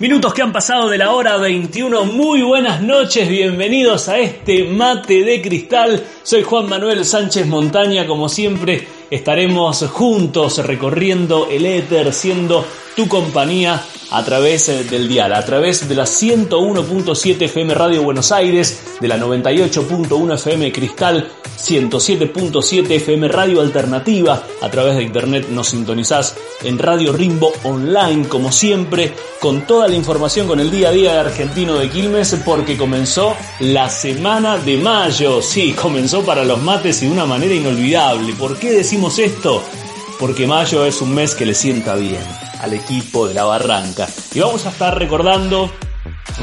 Minutos que han pasado de la hora 21. Muy buenas noches, bienvenidos a este mate de cristal. Soy Juan Manuel Sánchez Montaña, como siempre estaremos juntos recorriendo el éter, siendo tu compañía a través eh, del dial, a través de la 101.7 FM Radio Buenos Aires, de la 98.1 FM Cristal, 107.7 FM Radio Alternativa, a través de internet nos sintonizás en Radio Rimbo Online, como siempre, con toda la información con el día a día de Argentino de Quilmes, porque comenzó la semana de mayo, sí, comenzó para los mates de una manera inolvidable. ¿Por qué decimos esto? Porque mayo es un mes que le sienta bien al equipo de la Barranca. Y vamos a estar recordando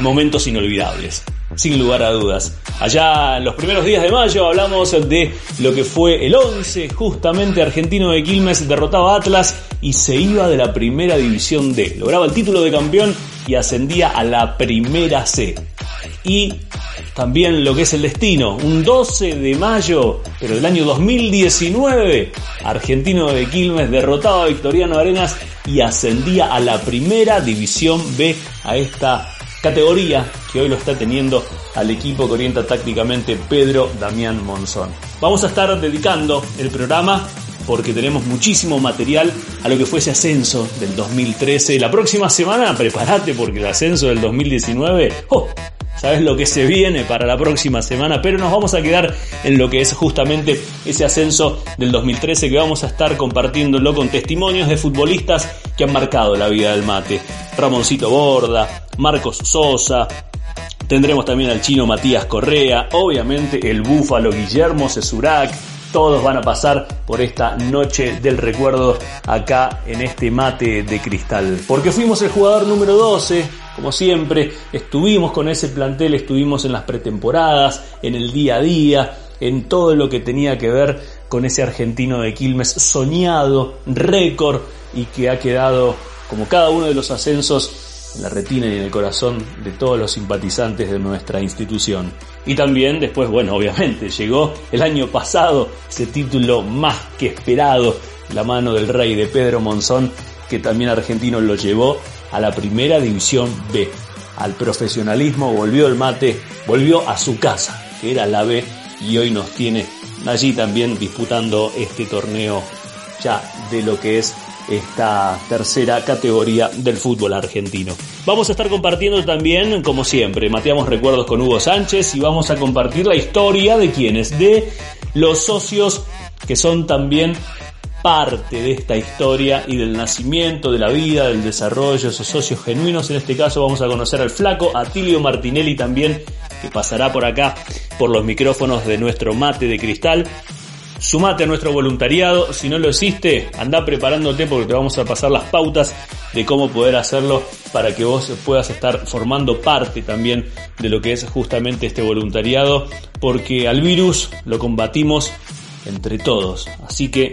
momentos inolvidables, sin lugar a dudas. Allá en los primeros días de mayo hablamos de lo que fue el 11, justamente argentino de Quilmes derrotaba a Atlas y se iba de la primera división D. Lograba el título de campeón y ascendía a la primera C. Y también lo que es el destino. Un 12 de mayo, pero del año 2019, Argentino de Quilmes derrotaba a Victoriano Arenas y ascendía a la primera división B a esta categoría que hoy lo está teniendo al equipo que orienta tácticamente Pedro Damián Monzón. Vamos a estar dedicando el programa porque tenemos muchísimo material a lo que fue ese ascenso del 2013. La próxima semana prepárate porque el ascenso del 2019 ¡oh! Sabes lo que se viene para la próxima semana, pero nos vamos a quedar en lo que es justamente ese ascenso del 2013 que vamos a estar compartiéndolo con testimonios de futbolistas que han marcado la vida del mate. Ramoncito Borda, Marcos Sosa, tendremos también al chino Matías Correa, obviamente el búfalo Guillermo Cesurac, todos van a pasar por esta noche del recuerdo acá en este mate de cristal. Porque fuimos el jugador número 12, como siempre, estuvimos con ese plantel, estuvimos en las pretemporadas, en el día a día, en todo lo que tenía que ver con ese argentino de Quilmes soñado, récord y que ha quedado como cada uno de los ascensos en la retina y en el corazón de todos los simpatizantes de nuestra institución. Y también después, bueno, obviamente, llegó el año pasado ese título más que esperado, la mano del rey de Pedro Monzón, que también argentino lo llevó a la primera división B. Al profesionalismo volvió el mate, volvió a su casa, que era la B, y hoy nos tiene allí también disputando este torneo ya de lo que es esta tercera categoría del fútbol argentino. Vamos a estar compartiendo también, como siempre, mateamos recuerdos con Hugo Sánchez y vamos a compartir la historia de quienes, de los socios que son también parte de esta historia y del nacimiento, de la vida, del desarrollo, esos socios genuinos. En este caso vamos a conocer al flaco Atilio Martinelli también, que pasará por acá por los micrófonos de nuestro mate de cristal. Sumate a nuestro voluntariado, si no lo hiciste, anda preparándote porque te vamos a pasar las pautas de cómo poder hacerlo para que vos puedas estar formando parte también de lo que es justamente este voluntariado, porque al virus lo combatimos entre todos. Así que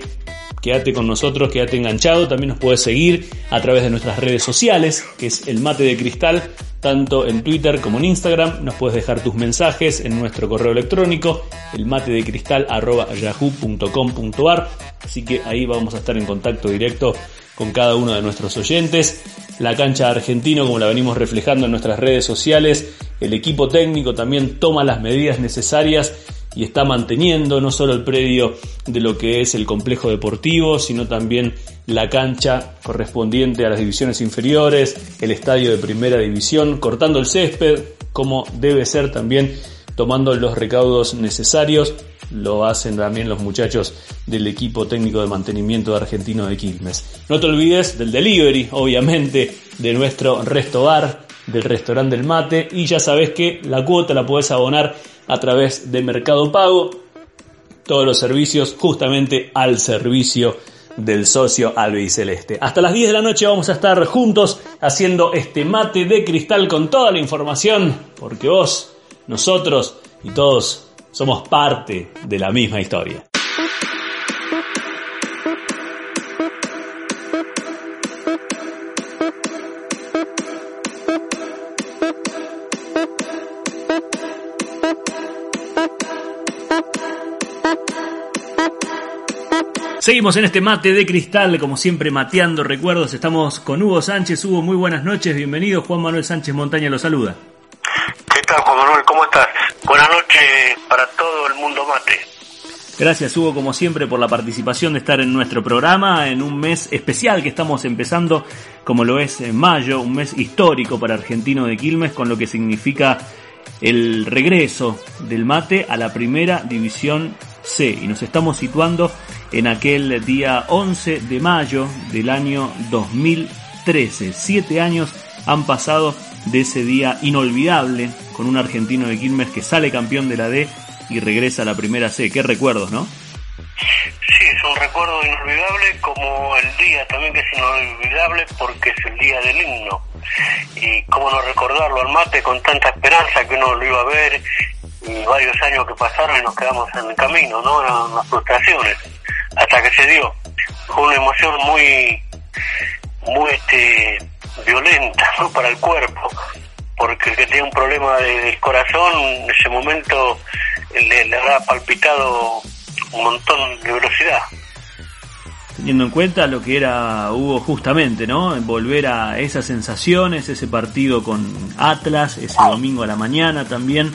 quédate con nosotros, quédate enganchado, también nos puedes seguir a través de nuestras redes sociales, que es el mate de cristal, tanto en Twitter como en Instagram. Nos puedes dejar tus mensajes en nuestro correo electrónico, el mate de cristal yahoo.com.ar. Así que ahí vamos a estar en contacto directo con cada uno de nuestros oyentes. La cancha argentino, como la venimos reflejando en nuestras redes sociales, el equipo técnico también toma las medidas necesarias y está manteniendo no solo el predio de lo que es el complejo deportivo, sino también la cancha correspondiente a las divisiones inferiores, el estadio de primera división, cortando el césped, como debe ser también tomando los recaudos necesarios. Lo hacen también los muchachos del equipo técnico de mantenimiento de Argentino de Quilmes. No te olvides del delivery, obviamente, de nuestro resto bar, del restaurante del mate. Y ya sabes que la cuota la puedes abonar a través de Mercado Pago. Todos los servicios justamente al servicio del socio albiceleste. Hasta las 10 de la noche vamos a estar juntos haciendo este mate de cristal con toda la información, porque vos, nosotros y todos somos parte de la misma historia. Seguimos en este mate de cristal, como siempre mateando recuerdos. Estamos con Hugo Sánchez. Hugo, muy buenas noches, bienvenido. Juan Manuel Sánchez Montaña lo saluda. ¿Qué tal, Juan Manuel? ¿Cómo estás? Buenas noches para todo el mundo mate. Gracias Hugo, como siempre, por la participación de estar en nuestro programa en un mes especial que estamos empezando, como lo es en mayo, un mes histórico para Argentino de Quilmes, con lo que significa el regreso del mate a la primera división C. Y nos estamos situando en aquel día 11 de mayo del año 2013. Siete años han pasado de ese día inolvidable con un argentino de Quilmes que sale campeón de la D y regresa a la primera C. Qué recuerdos, ¿no? Sí, es un recuerdo inolvidable como el día también que es inolvidable porque es el día del himno. Y cómo no recordarlo al mate con tanta esperanza que uno lo iba a ver y varios años que pasaron y nos quedamos en el camino, ¿no? Las frustraciones hasta que se dio. Fue una emoción muy, muy este, violenta para el cuerpo, porque el que tenía un problema del corazón en ese momento le, le habrá palpitado un montón de velocidad teniendo en cuenta lo que era Hugo justamente, ¿no? Volver a esas sensaciones, ese partido con Atlas, ese domingo a la mañana también,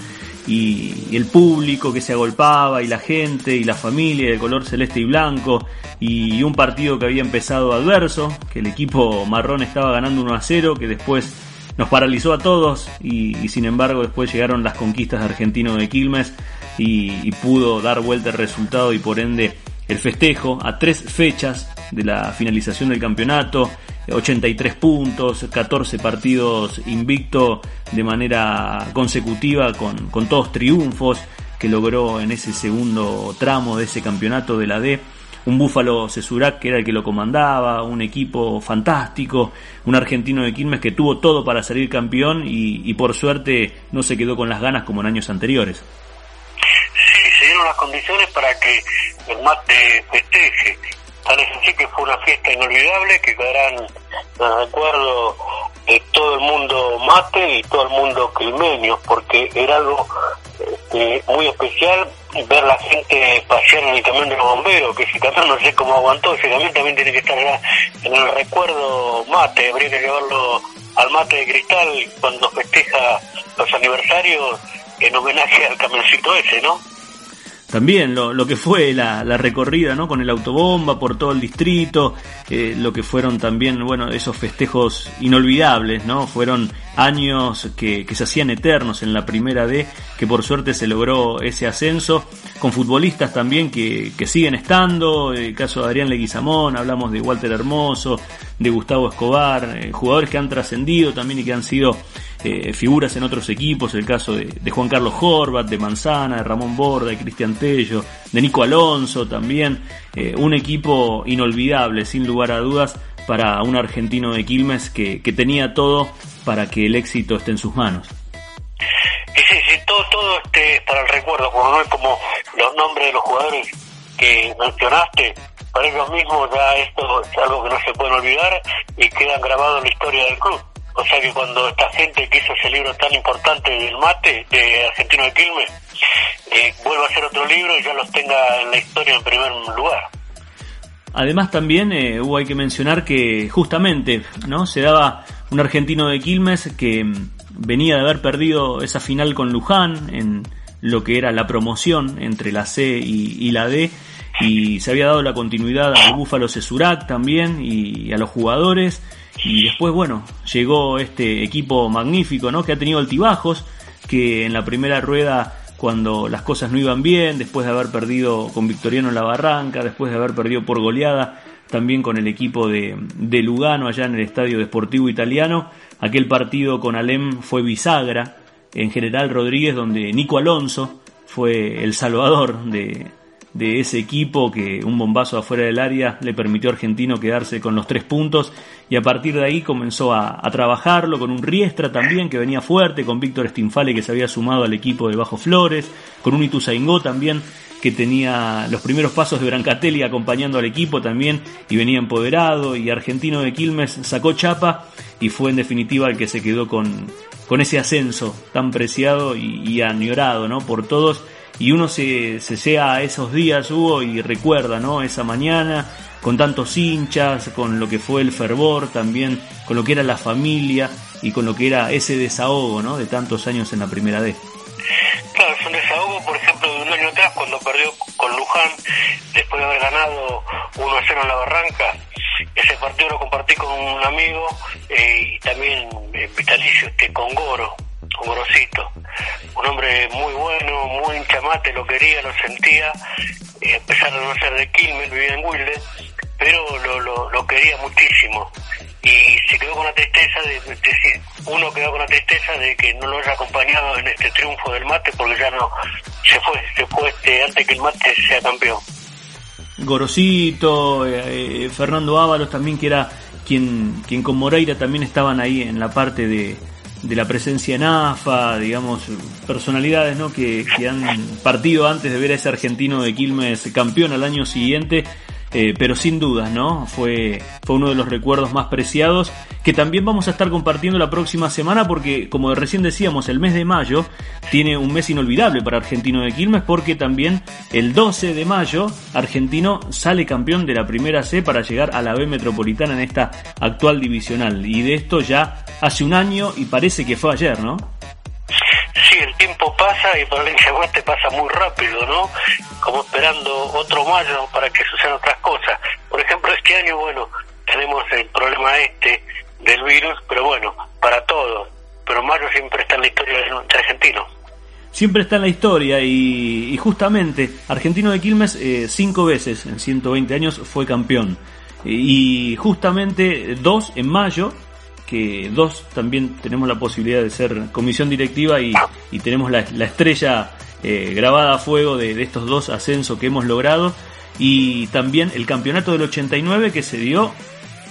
y, el público que se agolpaba y la gente y la familia de color celeste y blanco y un partido que había empezado adverso, que el equipo marrón estaba ganando 1 a 0, que después nos paralizó a todos y, sin embargo después llegaron las conquistas de Argentino de Quilmes y, y pudo dar vuelta el resultado y por ende el festejo a tres fechas de la finalización del campeonato, 83 puntos, 14 partidos invicto de manera consecutiva con, con todos triunfos que logró en ese segundo tramo de ese campeonato de la D. Un Búfalo Cesurac que era el que lo comandaba, un equipo fantástico, un argentino de Quilmes que tuvo todo para salir campeón y, y por suerte no se quedó con las ganas como en años anteriores. Se dieron las condiciones para que el mate festeje Tal es así que fue una fiesta inolvidable que quedarán en recuerdo de todo el mundo mate y todo el mundo crimeño, porque era algo este, muy especial ver la gente pasear en el camión de los bomberos, que ese camión no sé cómo aguantó, ese camión también tiene que estar en el recuerdo mate, habría que llevarlo al mate de cristal cuando festeja los aniversarios en homenaje al camioncito ese, ¿no? También lo, lo que fue la, la, recorrida ¿no? con el autobomba por todo el distrito, eh, lo que fueron también bueno esos festejos inolvidables, ¿no? fueron años que, que, se hacían eternos en la primera D, que por suerte se logró ese ascenso, con futbolistas también que, que siguen estando, el caso de Adrián Leguizamón, hablamos de Walter Hermoso, de Gustavo Escobar, eh, jugadores que han trascendido también y que han sido eh, figuras en otros equipos, el caso de, Juan Carlos Horvat, de Manzana, de Ramón Borda, de Cristian Tello, de Nico Alonso también, eh, un equipo inolvidable, sin lugar a dudas, para un argentino de Quilmes que, tenía todo para que el éxito esté en sus manos. Sí, sí, todo, todo este para el recuerdo, es como los nombres de los jugadores que mencionaste, para ellos mismos ya esto es algo que no se puede olvidar y quedan grabados en la historia del club. O sea que cuando esta gente que hizo ese libro tan importante del mate, de Argentino de Quilmes, eh, vuelva a hacer otro libro y ya los tenga en la historia en primer lugar. Además también eh, hubo hay que mencionar que justamente no se daba un argentino de Quilmes que mm, venía de haber perdido esa final con Luján en lo que era la promoción entre la C y, la D y se había dado la continuidad al Búfalo Cesurac también y a los jugadores y después, bueno, llegó este equipo magnífico, ¿no? Que ha tenido altibajos, que en la primera rueda, cuando las cosas no iban bien, después de haber perdido con Victoriano en la barranca, después de haber perdido por goleada también con el equipo de, de Lugano allá en el Estadio Deportivo Italiano. Aquel partido con Alem fue bisagra en General Rodríguez, donde Nico Alonso fue el salvador de, de ese equipo que un bombazo afuera del área le permitió a Argentino quedarse con los tres puntos y a partir de ahí comenzó a, trabajarlo con un Riestra también que venía fuerte, con Víctor Stinfale que se había sumado al equipo de Bajo Flores, con un Ituzaingó también que tenía los primeros pasos de Brancatelli acompañando al equipo también y venía empoderado y Argentino de Quilmes sacó chapa y fue en definitiva el que se quedó con, ese ascenso tan preciado y, y añorado ¿no? por todos y uno se, se llega a esos días, Hugo, y recuerda, ¿no? Esa mañana, con tantos hinchas, con lo que fue el fervor, también con lo que era la familia y con lo que era ese desahogo, ¿no? De tantos años en la primera D. Claro, es un desahogo, por ejemplo, de un año atrás, cuando perdió con Luján, después de haber ganado 1 a 0 en la Barranca. Ese partido lo compartí con un amigo eh, y también en vitalicio este, con Goro, con Gorosito un hombre muy bueno, muy hinchamate, lo quería, lo sentía, eh, a pesar de no ser de Quilmes, vivía en Wilde, pero lo, lo, quería muchísimo. Y se quedó con la tristeza de, decir, uno quedó con la tristeza de que no lo haya acompañado en este triunfo del mate porque ya no, se fue, se fue este, antes que el mate sea campeón. Gorosito, eh, eh, Fernando Ábalos también que era quien, quien con Moreira también estaban ahí en la parte de, de la presencia en AFA, digamos, personalidades ¿no? que, que han partido antes de ver a ese argentino de Quilmes campeón al año siguiente eh, pero sin dudas, ¿no? Fue, fue uno de los recuerdos más preciados que también vamos a estar compartiendo la próxima semana porque, como recién decíamos, el mes de mayo tiene un mes inolvidable para Argentino de Quilmes porque también el 12 de mayo Argentino sale campeón de la primera C para llegar a la B Metropolitana en esta actual divisional y de esto ya hace un año y parece que fue ayer, ¿no? Sí, el tiempo pasa y el Oeste pasa muy rápido, ¿no? Como esperando otro mayo para que sucedan otras cosas. Por ejemplo, este año, bueno, tenemos el problema este del virus, pero bueno, para todos. Pero mayo siempre está en la historia del argentino. Siempre está en la historia y, justamente Argentino de Quilmes eh, cinco veces en 120 años fue campeón. Y justamente dos en mayo que dos también tenemos la posibilidad de ser comisión directiva y, tenemos la, estrella eh, grabada a fuego de, estos dos ascensos que hemos logrado y también el campeonato del 89 que se dio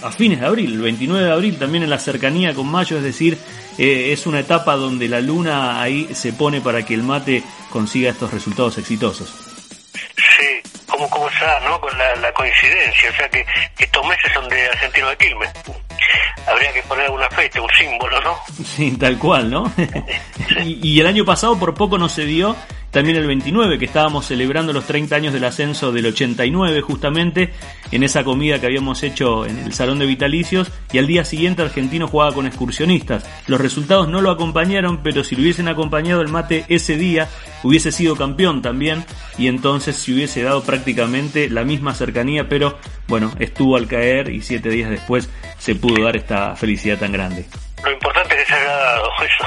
a fines de abril, el 29 de abril también en la cercanía con mayo, es decir, eh, es una etapa donde la luna ahí se pone para que el mate consiga estos resultados exitosos. Sí, como, como se ¿no? Con la, coincidencia, o sea que estos meses son de Argentino de Quilmes habría que poner una fecha, un símbolo, ¿no? Sí, tal cual, ¿no? y, y, el año pasado por poco no se dio también el 29, que estábamos celebrando los 30 años del ascenso del 89 justamente, en esa comida que habíamos hecho en el Salón de Vitalicios, y al día siguiente Argentino jugaba con excursionistas. Los resultados no lo acompañaron, pero si lo hubiesen acompañado el mate ese día, hubiese sido campeón también, y entonces se hubiese dado prácticamente la misma cercanía, pero bueno, estuvo al caer y siete días después se pudo dar esta felicidad tan grande. Lo importante es que se haya dado eso.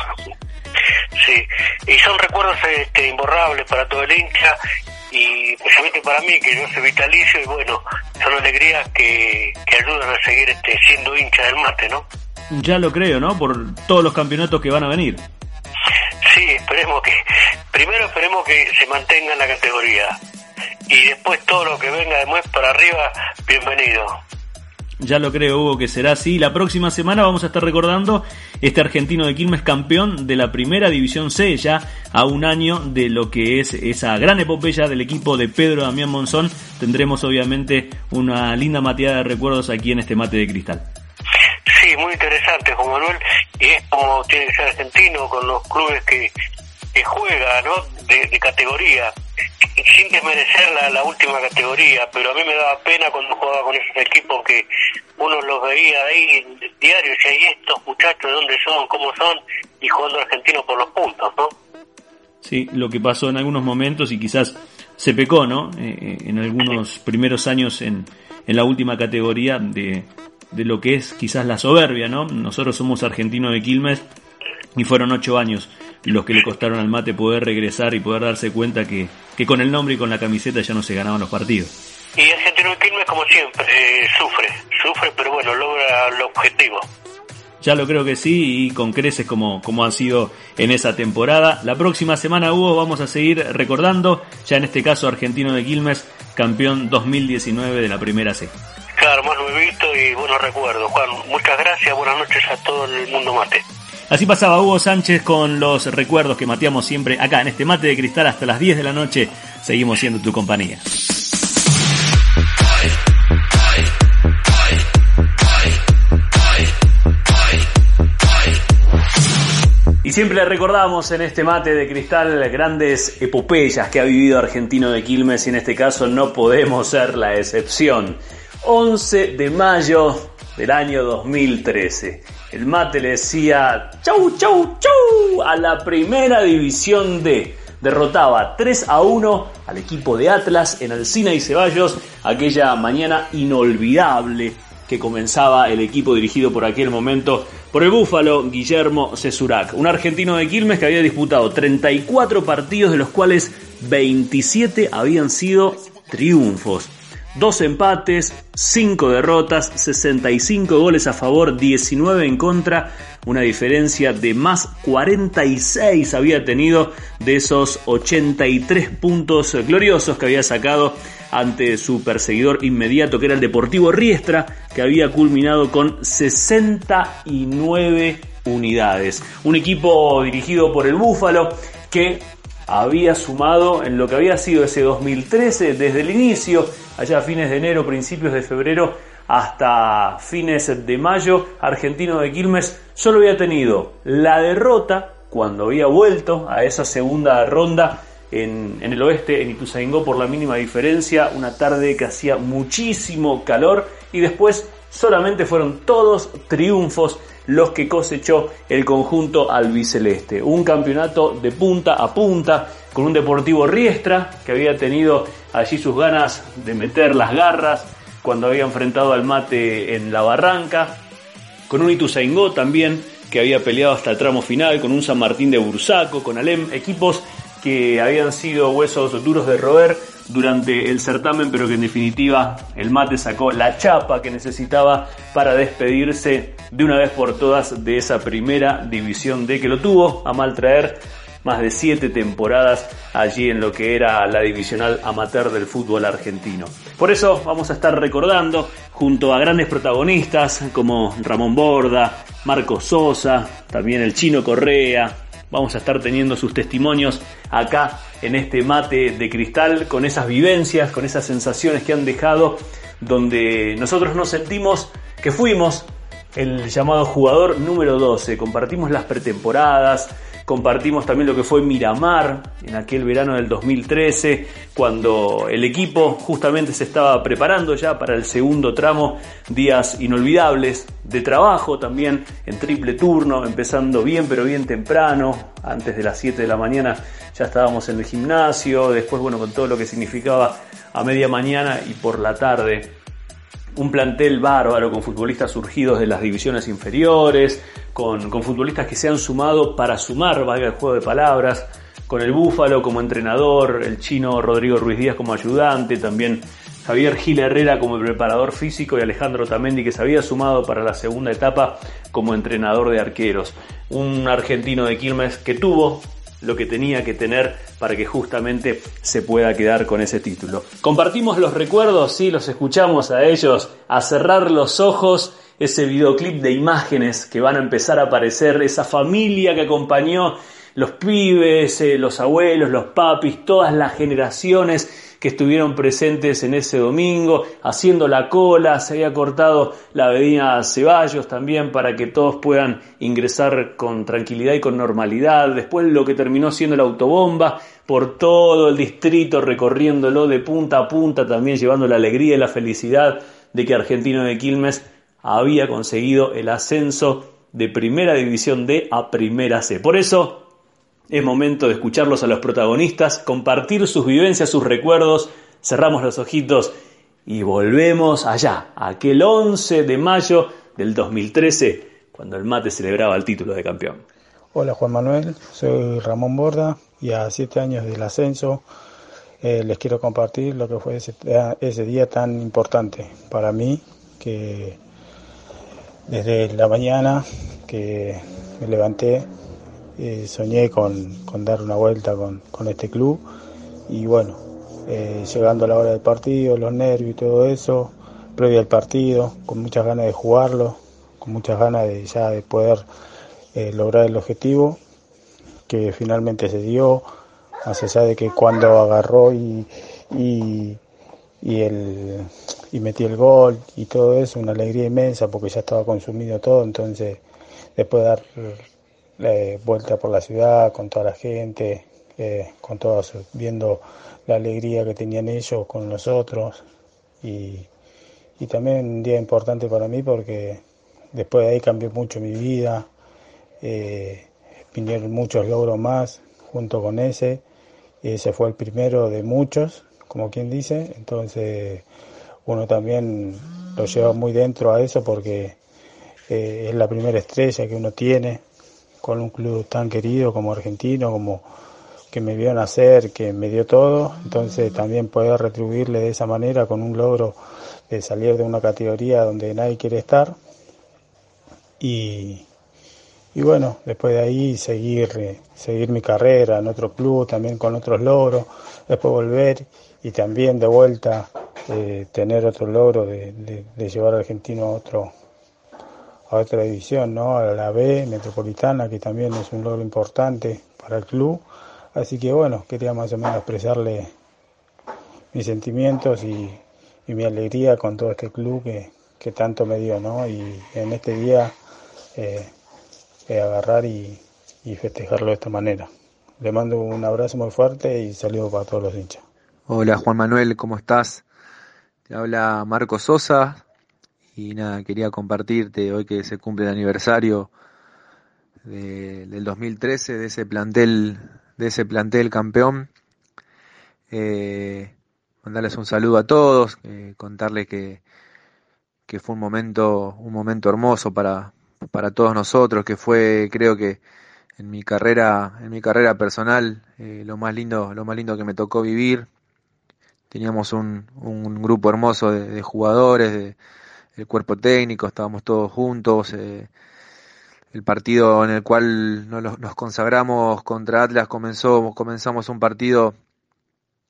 Sí, y son recuerdos este, imborrables para todo el hincha y especialmente para mí, que yo soy vitalicio y bueno, son alegrías que, que ayudan a seguir este, siendo hincha del mate, ¿no? Ya lo creo, ¿no? Por todos los campeonatos que van a venir. Sí, esperemos que, primero esperemos que se mantenga en la categoría y después todo lo que venga de Muez para arriba, bienvenido. Ya lo creo, Hugo, que será así. La próxima semana vamos a estar recordando este argentino de Quilmes campeón de la primera división C, ya a un año de lo que es esa gran epopeya del equipo de Pedro Damián Monzón. Tendremos obviamente una linda mateada de recuerdos aquí en este mate de cristal. Sí, muy interesante, Juan Manuel. Y es como tiene que ser argentino con los clubes que, que juega, ¿no? de categoría sin desmerecer la, la última categoría, pero a mí me daba pena cuando jugaba con esos equipos que uno los veía ahí en diario y hay estos muchachos, ¿de dónde son? ¿Cómo son? Y jugando argentino por los puntos, ¿no? Sí, lo que pasó en algunos momentos y quizás se pecó, ¿no? Eh, eh, en algunos primeros años en, en la última categoría de, de lo que es quizás la soberbia, ¿no? Nosotros somos argentinos de Quilmes y fueron ocho años los que le costaron al mate poder regresar y poder darse cuenta que, que con el nombre y con la camiseta ya no se ganaban los partidos. Y Argentino de Quilmes, como siempre, eh, sufre, sufre, pero bueno, logra el objetivo. Ya lo creo que sí y con creces como, como han sido en esa temporada. La próxima semana, Hugo, vamos a seguir recordando, ya en este caso Argentino de Quilmes, campeón 2019 de la primera C. Claro, más nuevito y buenos recuerdos. Juan, muchas gracias, buenas noches a todo el mundo mate. Así pasaba Hugo Sánchez con los recuerdos que mateamos siempre acá en este mate de cristal hasta las 10 de la noche. Seguimos siendo tu compañía. Y siempre recordamos en este mate de cristal grandes epopeyas que ha vivido Argentino de Quilmes y en este caso no podemos ser la excepción. 11 de mayo del año 2013. El mate le decía chau, chau, chau a la primera división D. Derrotaba 3 a 1 al equipo de Atlas en Alcina y Ceballos aquella mañana inolvidable que comenzaba el equipo dirigido por aquel momento por el búfalo Guillermo Cesurac, un argentino de Quilmes que había disputado 34 partidos de los cuales 27 habían sido triunfos. Dos empates, 5 derrotas, 65 goles a favor, 19 en contra, una diferencia de más 46 había tenido de esos 83 puntos gloriosos que había sacado ante su perseguidor inmediato que era el Deportivo Riestra, que había culminado con 69 unidades. Un equipo dirigido por el Búfalo que había sumado en lo que había sido ese 2013 desde el inicio, allá a fines de enero, principios de febrero, hasta fines de mayo, Argentino de Quilmes solo había tenido la derrota cuando había vuelto a esa segunda ronda en, en, el oeste, en Ituzaingó, por la mínima diferencia, una tarde que hacía muchísimo calor y después solamente fueron todos triunfos los que cosechó el conjunto albiceleste. Un campeonato de punta a punta con un Deportivo Riestra que había tenido allí sus ganas de meter las garras cuando había enfrentado al mate en la barranca, con un Ituzaingó también que había peleado hasta el tramo final, con un San Martín de Bursaco, con Alem, equipos que habían sido huesos duros de roer durante el certamen, pero que en definitiva el mate sacó la chapa que necesitaba para despedirse de una vez por todas de esa primera división D que lo tuvo a mal traer más de siete temporadas allí en lo que era la divisional amateur del fútbol argentino. Por eso vamos a estar recordando junto a grandes protagonistas como Ramón Borda, Marcos Sosa, también el chino Correa, vamos a estar teniendo sus testimonios acá en este mate de cristal con esas vivencias, con esas sensaciones que han dejado, donde nosotros nos sentimos que fuimos el llamado jugador número 12, compartimos las pretemporadas, Compartimos también lo que fue Miramar en aquel verano del 2013, cuando el equipo justamente se estaba preparando ya para el segundo tramo, días inolvidables de trabajo también en triple turno, empezando bien pero bien temprano, antes de las 7 de la mañana ya estábamos en el gimnasio, después bueno con todo lo que significaba a media mañana y por la tarde un plantel bárbaro con futbolistas surgidos de las divisiones inferiores, con, futbolistas que se han sumado para sumar, valga el juego de palabras, con el Búfalo como entrenador, el chino Rodrigo Ruiz Díaz como ayudante, también Javier Gil Herrera como preparador físico y Alejandro Tamendi que se había sumado para la segunda etapa como entrenador de arqueros. Un argentino de Quilmes que tuvo lo que tenía que tener para que justamente se pueda quedar con ese título. Compartimos los recuerdos, sí, los escuchamos a ellos, a cerrar los ojos, ese videoclip de imágenes que van a empezar a aparecer, esa familia que acompañó los pibes, eh, los abuelos, los papis, todas las generaciones que estuvieron presentes en ese domingo, haciendo la cola, se había cortado la avenida Ceballos también para que todos puedan ingresar con tranquilidad y con normalidad. Después lo que terminó siendo la autobomba por todo el distrito, recorriéndolo de punta a punta, también llevando la alegría y la felicidad de que Argentino de Quilmes había conseguido el ascenso de Primera División D a Primera C. Por eso es momento de escucharlos a los protagonistas, compartir sus vivencias, sus recuerdos, cerramos los ojitos y volvemos allá, aquel 11 de mayo del 2013, cuando el mate celebraba el título de campeón. Hola Juan Manuel, soy Ramón Borda y a siete años del ascenso eh, les quiero compartir lo que fue ese, ese día tan importante para mí, que desde la mañana que me levanté, eh, soñé con, con, dar una vuelta con, con este club y bueno, eh, llegando a la hora del partido, los nervios y todo eso, previo al partido, con muchas ganas de jugarlo, con muchas ganas de ya de poder eh, lograr el objetivo, que finalmente se dio, más allá de que cuando agarró y, y, y, el, y metí el gol y todo eso, una alegría inmensa porque ya estaba consumido todo, entonces después de dar eh, vuelta por la ciudad con toda la gente, eh, con todos viendo la alegría que tenían ellos con nosotros y, y también un día importante para mí porque después de ahí cambió mucho mi vida, eh, vinieron muchos logros más junto con ese, ese fue el primero de muchos, como quien dice, entonces uno también lo lleva muy dentro a eso porque es la primera estrella que uno tiene con un club tan querido como argentino, como que me vio nacer, que me dio todo, entonces también poder retribuirle de esa manera con un logro de salir de una categoría donde nadie quiere estar. Y, y bueno, después de ahí seguir, seguir mi carrera en otro club, también con otros logros, después volver y también de vuelta eh, tener otro logro de, de, llevar a Argentino a otro a otra división, ¿no? A la B Metropolitana, que también es un logro importante para el club Así que bueno, quería más o menos expresarle mis sentimientos y, mi alegría con todo este club que, tanto me dio, ¿no? Y en este día eh, agarrar y, festejarlo de esta manera. Le mando un abrazo muy fuerte y saludo para todos los hinchas. Hola Juan Manuel, ¿cómo estás? Te habla Marco Sosa y nada, quería compartirte hoy que se cumple el aniversario de, del 2013 de ese plantel de ese plantel campeón. Eh, mandarles un saludo a todos, eh, contarles que, que fue un momento, un momento hermoso para, para todos nosotros, que fue, creo que en mi carrera, en mi carrera personal, eh, lo más lindo, lo más lindo que me tocó vivir. Teníamos un, un grupo hermoso de, jugadores, de, el cuerpo técnico, estábamos todos juntos. Eh, el partido en el cual nos consagramos contra Atlas comenzó, comenzamos un partido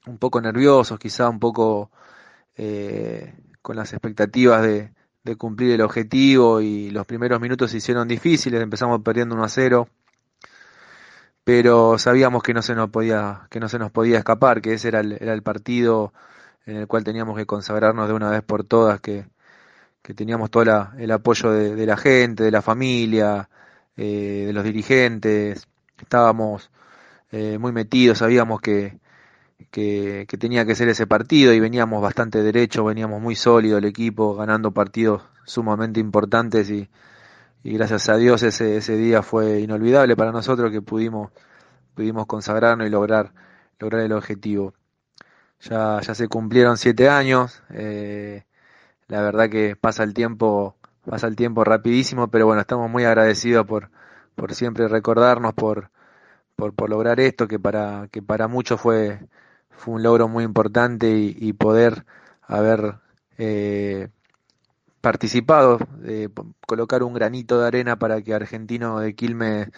un poco nerviosos, quizá un poco eh, con las expectativas de, cumplir el objetivo y los primeros minutos se hicieron difíciles, empezamos perdiendo 1 a 0, pero sabíamos que no se nos podía, que no se nos podía escapar, que ese era el, era el partido en el cual teníamos que consagrarnos de una vez por todas, que, que teníamos todo el apoyo de, la gente, de la familia, eh, de los dirigentes, estábamos eh, muy metidos, sabíamos que, que, tenía que ser ese partido y veníamos bastante derecho, veníamos muy sólido el equipo, ganando partidos sumamente importantes y, gracias a Dios ese, ese día fue inolvidable para nosotros que pudimos, pudimos consagrarnos y lograr, lograr el objetivo. Ya, ya se cumplieron siete años. Eh, la verdad que pasa el tiempo, pasa el tiempo rapidísimo, pero bueno, estamos muy agradecidos por, por siempre recordarnos, por, por, por lograr esto, que para, que para muchos fue, fue un logro muy importante y, poder haber eh, participado, de colocar un granito de arena para que Argentino de Quilmes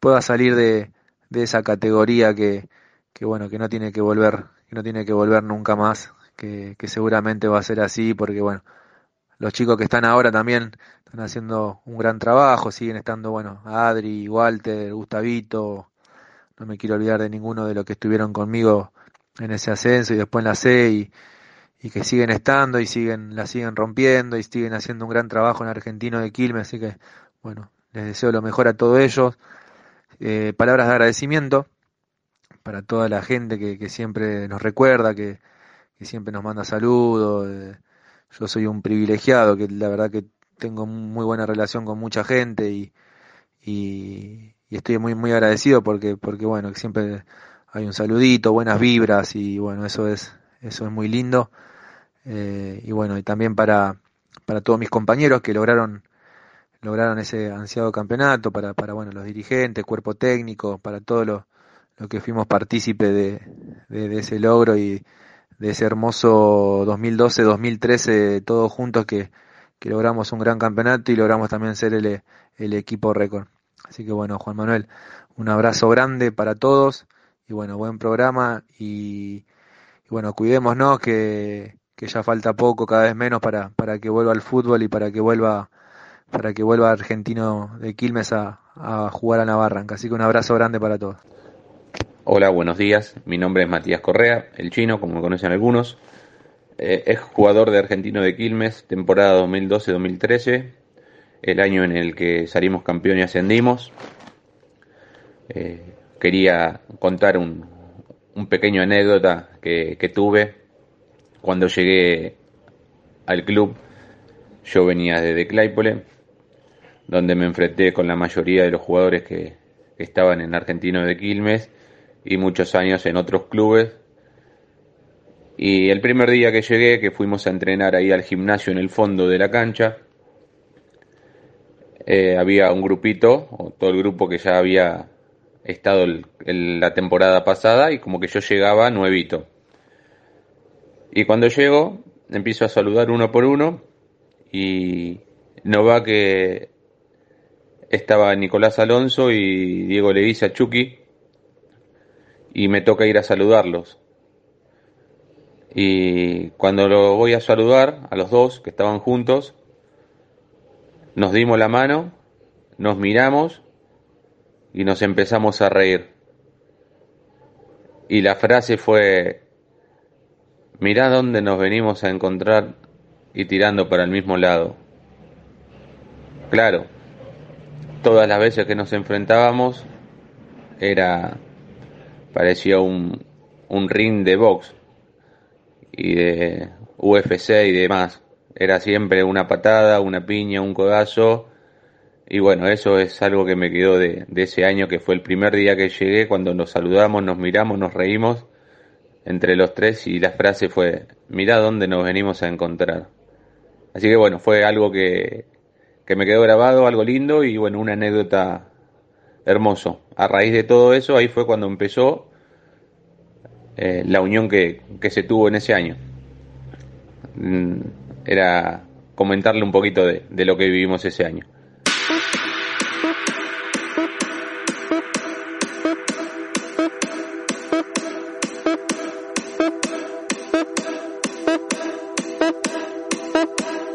pueda salir de, de esa categoría que, que bueno, que no tiene que volver, que no tiene que volver nunca más que, seguramente va a ser así porque bueno, los chicos que están ahora también están haciendo un gran trabajo, siguen estando, bueno, Adri, Walter, Gustavito, no me quiero olvidar de ninguno de los que estuvieron conmigo en ese ascenso y después en la C y, que siguen estando y siguen, la siguen rompiendo y siguen haciendo un gran trabajo en Argentino de Quilmes, así que bueno, les deseo lo mejor a todos ellos. Eh, palabras de agradecimiento para toda la gente que, que siempre nos recuerda, que, que siempre nos manda saludos. Eh, yo soy un privilegiado, que la verdad que tengo muy buena relación con mucha gente y, y, estoy muy muy agradecido porque porque bueno siempre hay un saludito buenas vibras y bueno eso es eso es muy lindo eh, y bueno y también para para todos mis compañeros que lograron lograron ese ansiado campeonato para para bueno los dirigentes cuerpo técnico para todos los, lo que fuimos partícipe de, de, ese logro y de ese hermoso 2012-2013 todos juntos que, que, logramos un gran campeonato y logramos también ser el, el equipo récord. Así que bueno, Juan Manuel, un abrazo grande para todos y bueno, buen programa y, y bueno, cuidémonos que, que ya falta poco, cada vez menos para, para que vuelva al fútbol y para que vuelva para que vuelva Argentino de Quilmes a, a jugar a Navarranca. Así que un abrazo grande para todos. Hola, buenos días. Mi nombre es Matías Correa, el chino, como me conocen algunos. Eh, es jugador de Argentino de Quilmes, temporada 2012-2013, el año en el que salimos campeón y ascendimos. Eh, quería contar un, pequeño anécdota que, que tuve cuando llegué al club. Yo venía desde Claypole donde me enfrenté con la mayoría de los jugadores que, estaban en Argentino de Quilmes y muchos años en otros clubes. Y el primer día que llegué, que fuimos a entrenar ahí al gimnasio en el fondo de la cancha, eh, había un grupito, o todo el grupo que ya había estado la temporada pasada y como que yo llegaba nuevito. Y cuando llego, empiezo a saludar uno por uno y no va que estaba Nicolás Alonso y Diego Leguiza Chucky y me toca ir a saludarlos. Y cuando lo voy a saludar a los dos que estaban juntos, nos dimos la mano, nos miramos y nos empezamos a reír. Y la frase fue, mirá dónde nos venimos a encontrar y tirando para el mismo lado. Claro, todas las veces que nos enfrentábamos era parecía un, un ring de box y de UFC y demás. Era siempre una patada, una piña, un codazo. Y bueno, eso es algo que me quedó de, ese año que fue el primer día que llegué, cuando nos saludamos, nos miramos, nos reímos entre los tres y la frase fue, mira dónde nos venimos a encontrar. Así que bueno, fue algo que, que me quedó grabado, algo lindo y bueno, una anécdota hermoso. A raíz de todo eso, ahí fue cuando empezó eh, la unión que, que, se tuvo en ese año. Mm, era comentarle un poquito de, de lo que vivimos ese año.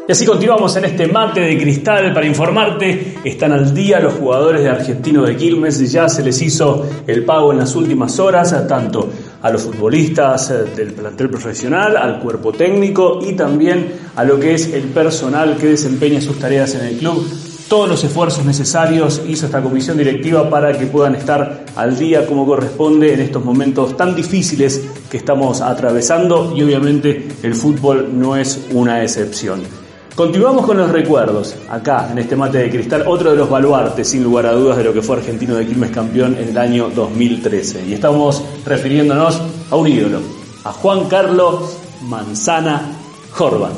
Y así continuamos en este mate de cristal para informarte. Están al día los jugadores de Argentino de Quilmes. Ya se les hizo el pago en las últimas horas, tanto a los futbolistas del plantel profesional, al cuerpo técnico y también a lo que es el personal que desempeña sus tareas en el club. Todos los esfuerzos necesarios hizo esta comisión directiva para que puedan estar al día como corresponde en estos momentos tan difíciles que estamos atravesando y obviamente el fútbol no es una excepción. Continuamos con los recuerdos, acá en este mate de cristal, otro de los baluartes, sin lugar a dudas, de lo que fue Argentino de Quilmes campeón en el año 2013. Y estamos refiriéndonos a un ídolo, a Juan Carlos Manzana Jorban.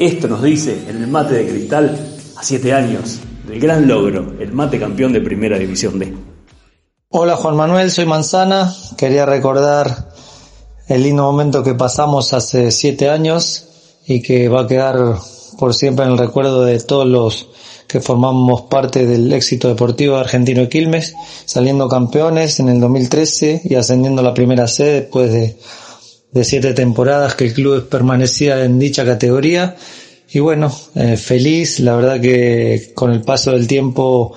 Esto nos dice en el mate de cristal a siete años del gran logro, el mate campeón de Primera División D. Hola Juan Manuel, soy Manzana. Quería recordar el lindo momento que pasamos hace siete años y que va a quedar por siempre en el recuerdo de todos los que formamos parte del éxito deportivo argentino de Quilmes, saliendo campeones en el 2013 y ascendiendo a la primera C después de, de siete temporadas que el club permanecía en dicha categoría. Y bueno, eh, feliz, la verdad que con el paso del tiempo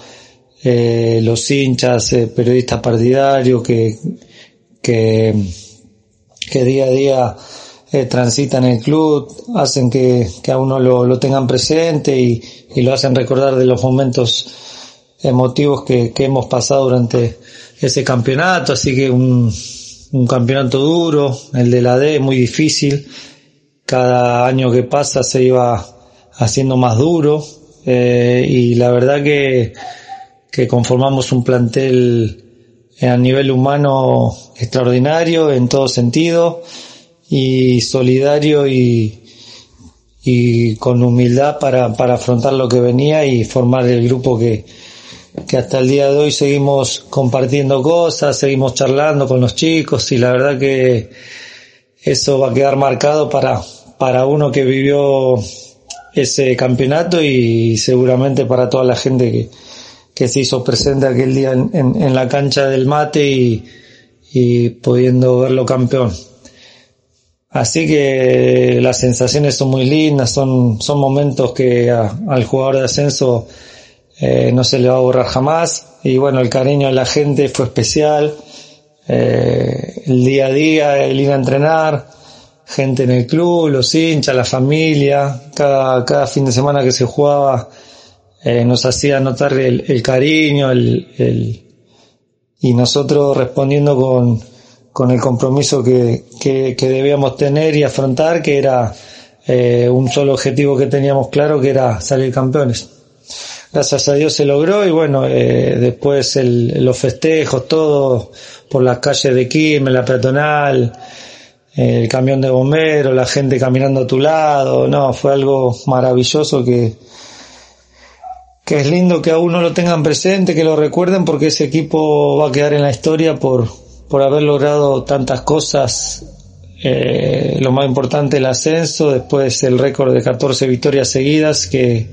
eh, los hinchas, eh, periodistas partidarios que, que, que día a día eh, transitan el club, hacen que, que a uno lo, lo tengan presente y, y, lo hacen recordar de los momentos emotivos que, que hemos pasado durante ese campeonato, así que un, un campeonato duro, el de la D muy difícil, cada año que pasa se iba haciendo más duro. Eh, y la verdad que, que conformamos un plantel a nivel humano extraordinario en todo sentido y solidario y, y con humildad para, para afrontar lo que venía y formar el grupo que, que hasta el día de hoy seguimos compartiendo cosas, seguimos charlando con los chicos y la verdad que eso va a quedar marcado para, para uno que vivió ese campeonato y seguramente para toda la gente que, que se hizo presente aquel día en, en, la cancha del mate y, y pudiendo verlo campeón. Así que las sensaciones son muy lindas, son, son momentos que al jugador de ascenso eh, no se le va a borrar jamás. Y bueno, el cariño de la gente fue especial. Eh, el día a día, el ir a entrenar, gente en el club, los hinchas, la familia, cada, cada fin de semana que se jugaba eh, nos hacía notar el, el cariño, el, el, y nosotros respondiendo con, con el compromiso que, que, debíamos tener y afrontar, que era eh, un solo objetivo que teníamos claro, que era salir campeones. Gracias a Dios se logró y bueno, eh, después el, los festejos, todo por las calles de Quilmes, la peatonal, el camión de bomberos, la gente caminando a tu lado, no, fue algo maravilloso que, que es lindo que a uno lo tengan presente, que lo recuerden porque ese equipo va a quedar en la historia por, por haber logrado tantas cosas. Eh, lo más importante el ascenso, después el récord de 14 victorias seguidas que,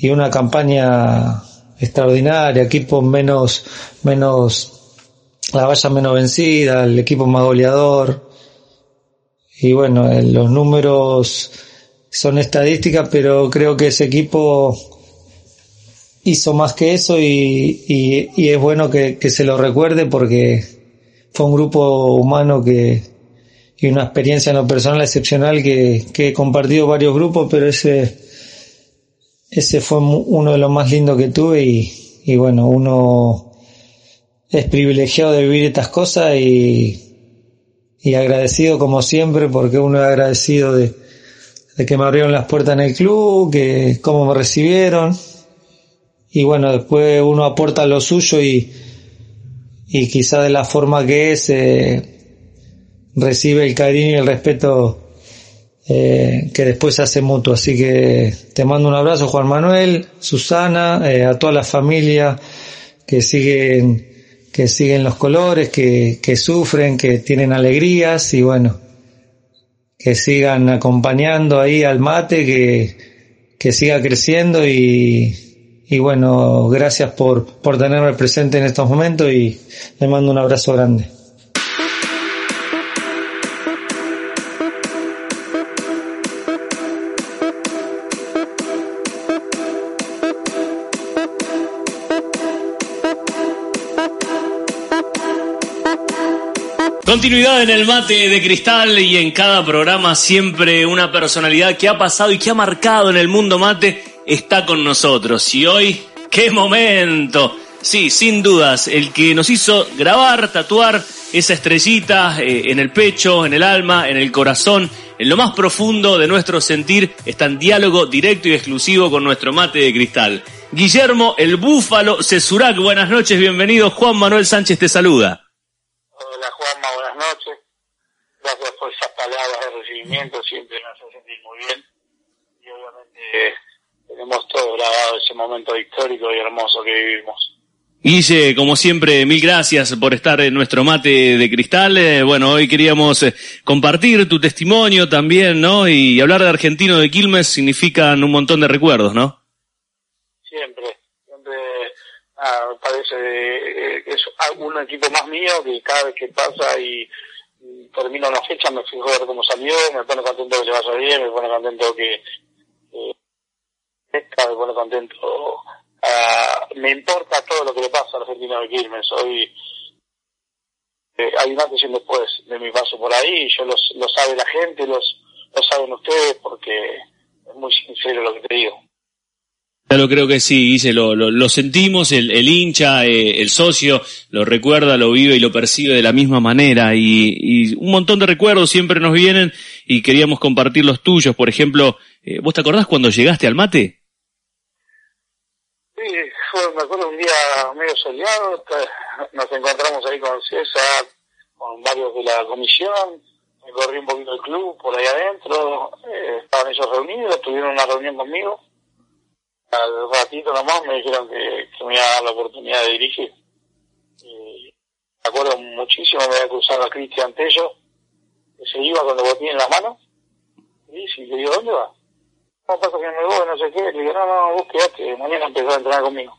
y una campaña extraordinaria, equipo menos, menos, la valla menos vencida, el equipo más goleador. Y bueno, los números son estadísticas, pero creo que ese equipo hizo más que eso y, y, es bueno que, que, se lo recuerde porque fue un grupo humano que y una experiencia en lo personal excepcional que, que he compartido varios grupos, pero ese ese fue uno de los más lindos que tuve y, bueno, uno es privilegiado de vivir estas cosas y, y agradecido como siempre porque uno es agradecido de, de que me abrieron las puertas en el club, que cómo me recibieron. Y bueno, después uno aporta lo suyo y, y quizá de la forma que es, eh, recibe el cariño y el respeto eh, que después hace mutuo. Así que te mando un abrazo, Juan Manuel, Susana, eh, a toda la familia que siguen, que siguen los colores, que, que sufren, que tienen alegrías y bueno, que sigan acompañando ahí al mate, que, que siga creciendo y, y bueno, gracias por, por tenerme presente en estos momentos y le mando un abrazo grande. Continuidad en el mate de cristal y en cada programa siempre una personalidad que ha pasado y que ha marcado en el mundo mate está con nosotros. Y hoy, qué momento. Sí, sin dudas, el que nos hizo grabar, tatuar esa estrellita eh, en el pecho, en el alma, en el corazón, en lo más profundo de nuestro sentir, está en diálogo directo y exclusivo con nuestro mate de cristal. Guillermo el Búfalo Cesurac, buenas noches, bienvenido. Juan Manuel Sánchez te saluda. Hola Juanma, buenas noches. Gracias por esas palabras de recibimiento, siempre nos hace sentir muy bien. Y obviamente tenemos todo grabado ese momento histórico y hermoso que vivimos. Guille, como siempre, mil gracias por estar en nuestro mate de cristal. Eh, bueno, hoy queríamos eh, compartir tu testimonio también, ¿no? Y hablar de Argentino de Quilmes significan un montón de recuerdos, ¿no? Siempre, siempre ah, me parece eh, que es un equipo más mío que cada vez que pasa y, termino una fecha me fijo ver cómo salió, me pone contento que se vaya bien, me pone contento que me pone contento uh, me importa todo lo que le pasa a Argentina de Quilmes hoy eh, hay un antes después de mi paso por ahí yo los, lo sabe la gente los lo saben ustedes porque es muy sincero lo que te digo lo creo que sí, Guille, lo, lo, lo sentimos, el, el hincha, eh, el socio, lo recuerda, lo vive y lo percibe de la misma manera. Y, y, un montón de recuerdos siempre nos vienen y queríamos compartir los tuyos. Por ejemplo, eh, ¿vos te acordás cuando llegaste al mate? Sí, fue, me acuerdo un día medio soleado, nos encontramos ahí con César, con varios de la comisión, me corrí un poquito el club por ahí adentro, eh, estaban ellos reunidos, tuvieron una reunión conmigo al ratito nomás me dijeron que, me iba a dar la oportunidad de dirigir. Y me acuerdo muchísimo, me había cruzado a Cristian Tello, que se iba con el botín en la mano, y le digo, ¿dónde va? No pasa que me voy, no sé qué, le digo, no, no, vos quedate, mañana empezó a entrenar conmigo.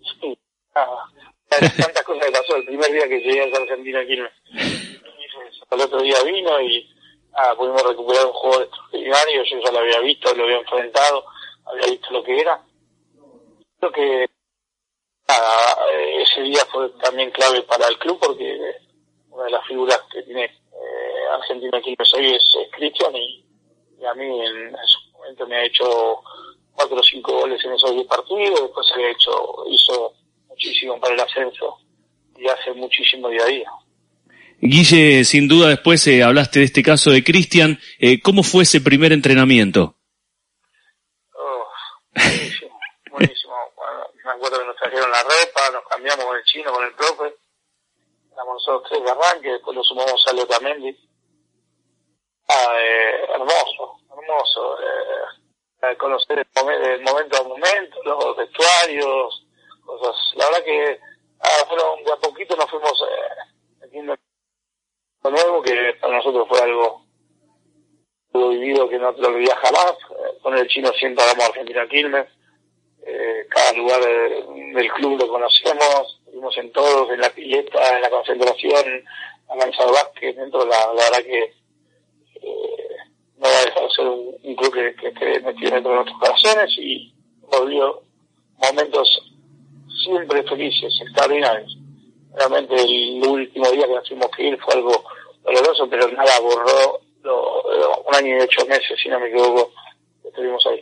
Sí, nada, tantas cosas que pasó el primer día que llegué a Argentina aquí. El otro día vino y ah, pudimos recuperar un juego extraordinario, yo ya lo había visto, lo había enfrentado, había visto lo que era. Creo que ese día fue también clave para el club porque una de las figuras que tiene eh, Argentina aquí hoy es, es Cristian y, a mí en, su momento me ha hecho cuatro o cinco goles en esos diez partidos, después se había hecho, hizo muchísimo para el ascenso y hace muchísimo día a día. Guille, sin duda después eh, hablaste de este caso de Cristian. Eh, ¿Cómo fue ese primer entrenamiento? Oh, buenísimo, buenísimo. me acuerdo que nos trajeron la repa, nos cambiamos con el chino, con el profe. Éramos nosotros tres de arranque, después lo sumamos a Lotamendi. Ah, eh, hermoso, hermoso. Eh, conocer el, momento a momento, los vestuarios, cosas. La verdad que ah, fueron, de a poquito nos fuimos eh, metiendo nuevo que para nosotros fue algo, vivido que no te lo olvidás jamás. Eh, con el chino siempre a Argentina Quilmes. Eh, cada lugar del club lo conocemos, vimos en todos, en la pileta, en la concentración, avanzado básquet, dentro, la, verdad que eh, no va a dejar de ser un, club que, que, que metido dentro de nuestros corazones y volvió momentos siempre felices, extraordinarios realmente el último día que nos tuvimos que ir fue algo doloroso, pero nada borró un año y ocho meses, si no me equivoco, que estuvimos ahí.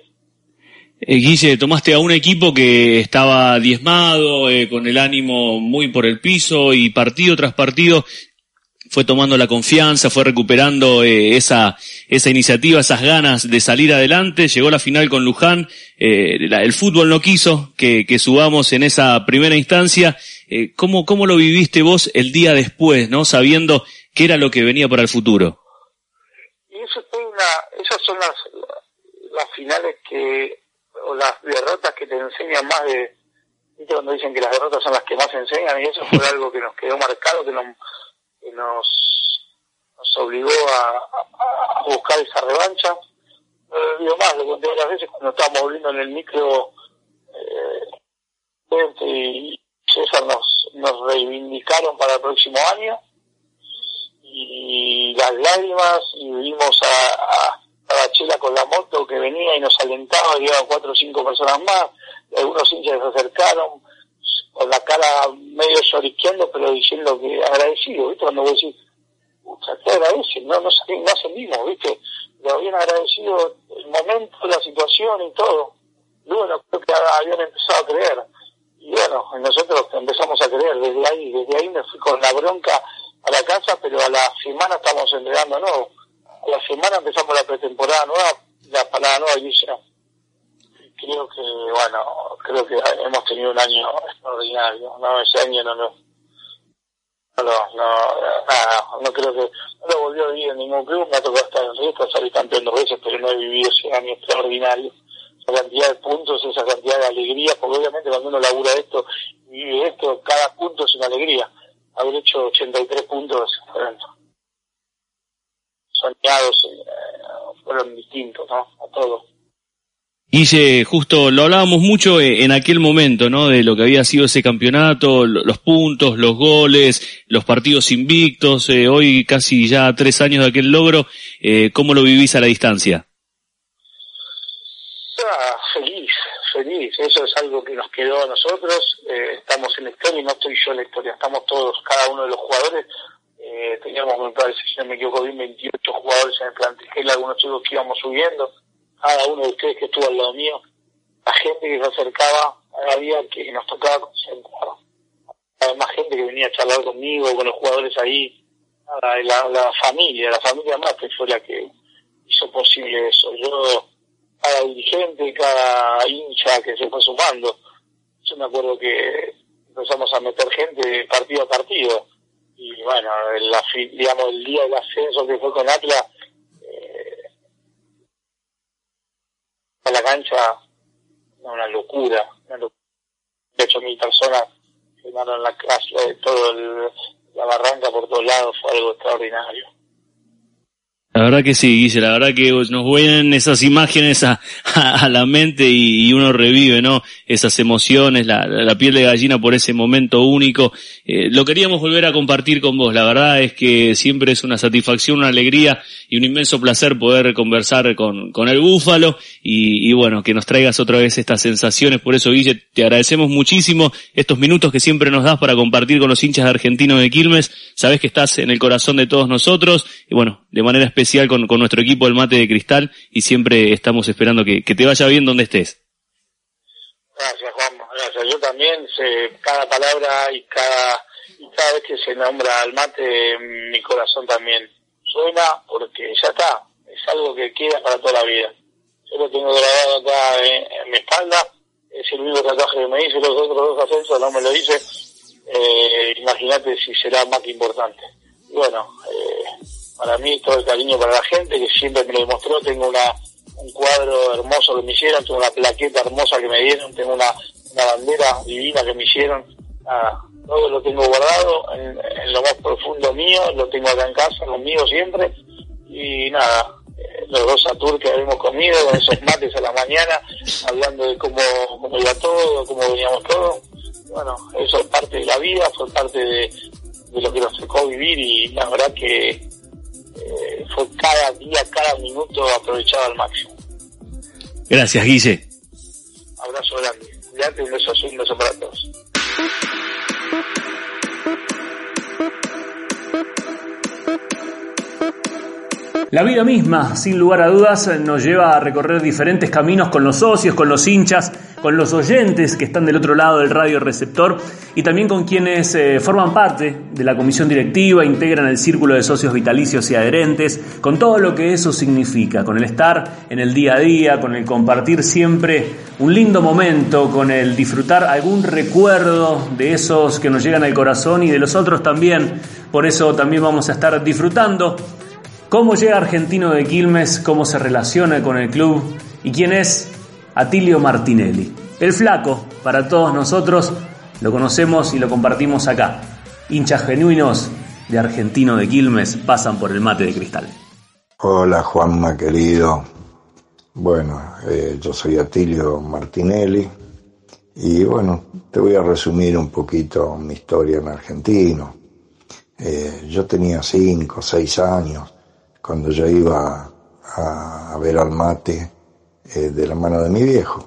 Eh, Guille, tomaste a un equipo que estaba diezmado, eh, con el ánimo muy por el piso y partido tras partido fue tomando la confianza, fue recuperando eh, esa, esa iniciativa, esas ganas de salir adelante, llegó la final con Luján, eh, el fútbol no quiso que, que subamos en esa primera instancia. Eh, ¿cómo, ¿Cómo lo viviste vos el día después, no sabiendo qué era lo que venía para el futuro? Y eso fue una, esas son las, las finales que, o las derrotas que te enseñan más de, ¿viste cuando dicen que las derrotas son las que más enseñan? Y eso fue algo que nos quedó marcado, que nos nos, nos obligó a, buscar esa revancha. Eh, digo más, lo conté varias veces cuando estábamos volviendo en el micro eh, y César nos, nos reivindicaron para el próximo año y las lágrimas y vimos a, a, la chela con la moto que venía y nos alentaba, llegaban cuatro o cinco personas más, algunos hinchas se acercaron, con la cara medio lloriqueando, pero diciendo que agradecido, ¿viste? Cuando vos decís, pucha, te agradecen, no, no, no ascendimos, ¿viste? Lo habían agradecido el momento, la situación y todo. Y bueno, creo que habían empezado a creer. Y bueno, nosotros empezamos a creer desde ahí, desde ahí me fui con la bronca a la casa, pero a la semana estamos entregando nuevo. A la semana empezamos la pretemporada nueva, la parada nueva y dice, creo que, bueno, creo que hemos tenido un año extraordinario, ¿no? Ese año no, no, no, no, nada, no creo que, no lo volvió a vivir en ningún club, me ha tocado estar en Riesgo, salir campeón dos veces, pero no he vivido ese año extraordinario. Esa cantidad de puntos, esa cantidad de alegría, porque obviamente cuando uno labura esto vive esto, cada punto es una alegría. Haber hecho 83 puntos fueron soñados, eh, fueron distintos, ¿no? A todos. Guille, justo lo hablábamos mucho eh, en aquel momento, ¿no? De lo que había sido ese campeonato, los puntos, los goles, los partidos invictos, eh, hoy casi ya tres años de aquel logro, eh, ¿cómo lo vivís a la distancia? Ah, feliz, feliz, eso es algo que nos quedó a nosotros, estamos en la historia y no estoy yo en la historia, estamos todos, cada uno de los jugadores, teníamos, me parece, si no me equivoco bien, 28 jugadores en el plantel, algunos chicos que íbamos subiendo, cada uno de ustedes que estuvo al lado mío, la gente que se acercaba, había que nos tocaba concentrar. Más gente que venía a charlar conmigo, con los jugadores ahí, la, la familia, la familia Mate fue la que hizo posible eso. Yo, cada dirigente, cada hincha que se fue sumando, yo me acuerdo que empezamos a meter gente partido a partido. Y bueno, la, digamos, el día del ascenso que fue con Atlas, la cancha, una locura, una locura. 8.000 personas llenaron la clase, todo el, la barranca por todos lados, fue algo extraordinario. La verdad que sí, Guille, la verdad que nos vienen esas imágenes a, la mente y, uno revive, ¿no? Esas emociones, la, piel de gallina por ese momento único. Eh, lo queríamos volver a compartir con vos. La verdad es que siempre es una satisfacción, una alegría y un inmenso placer poder conversar con, el Búfalo y, y bueno, que nos traigas otra vez estas sensaciones. Por eso, Guille, te agradecemos muchísimo estos minutos que siempre nos das para compartir con los hinchas argentinos de Quilmes. Sabes que estás en el corazón de todos nosotros y bueno, de manera especial con, con nuestro equipo del Mate de Cristal y siempre estamos esperando que, te vaya bien donde estés. Gracias, Juan. Gracias. Yo también sé cada palabra y cada, y cada vez que se nombra al mate, mi corazón también suena porque ya está. Es algo que queda para toda la vida. Yo lo tengo grabado acá en, en mi espalda. Es el único tatuaje que me hice. Los otros dos ascensos no me lo hice. Eh, Imagínate si será más que importante. Bueno, eh, para mí todo el cariño para la gente que siempre me lo demostró. Tengo una un cuadro hermoso que me hicieron, tengo una plaqueta hermosa que me dieron, tengo una, una bandera divina que me hicieron. Todo lo tengo guardado en, lo más profundo mío, lo tengo acá en casa, conmigo siempre. Y nada, eh, los dos Satur que habíamos comido, esos mates a la mañana, hablando de cómo, cómo iba todo, cómo veníamos todo. Bueno, eso es parte de la vida, fue parte de, de lo que nos tocó vivir y la verdad que eh, fue cada día, cada minuto aprovechado al máximo. Gracias, Guille. Abrazo grande. Cuídate, un beso azul, un beso para todos. La vida misma, sin lugar a dudas, nos lleva a recorrer diferentes caminos con los socios, con los hinchas, con los oyentes que están del otro lado del radio receptor y también con quienes eh, forman parte de la comisión directiva, integran el círculo de socios vitalicios y adherentes, con todo lo que eso significa, con el estar en el día a día, con el compartir siempre un lindo momento, con el disfrutar algún recuerdo de esos que nos llegan al corazón y de los otros también. Por eso también vamos a estar disfrutando cómo llega Argentino de Quilmes, cómo se relaciona con el club y quién es Atilio Martinelli. El flaco, para todos nosotros, lo conocemos y lo compartimos acá. Hinchas genuinos de Argentino de Quilmes pasan por el mate de cristal. Hola Juanma querido. Bueno, eh, yo soy Atilio Martinelli y bueno, te voy a resumir un poquito mi historia en Argentino. Eh, yo tenía cinco, seis años cuando yo iba a, ver al mate eh, de la mano de mi viejo.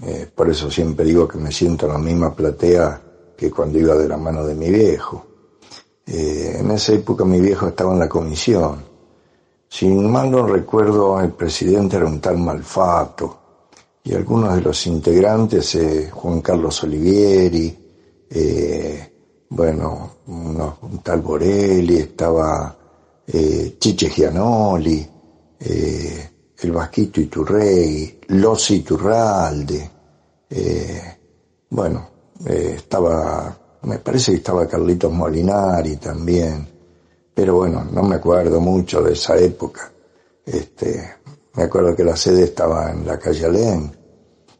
Eh, por eso siempre digo que me siento en la misma platea que cuando iba de la mano de mi viejo. Eh, en esa época mi viejo estaba en la comisión. Si mal no recuerdo, el presidente era un tal Malfato y algunos de los integrantes, Juan Carlos Olivieri, bueno, uno, un tal Borelli, estaba Chiche Gianoli, el Vasquito Iturrey, Los Iturralde, eh, bueno, eh, estaba, me parece que estaba Carlitos Molinari también, pero bueno, no me acuerdo mucho de esa época. Este, me acuerdo que la sede estaba en la calle Alén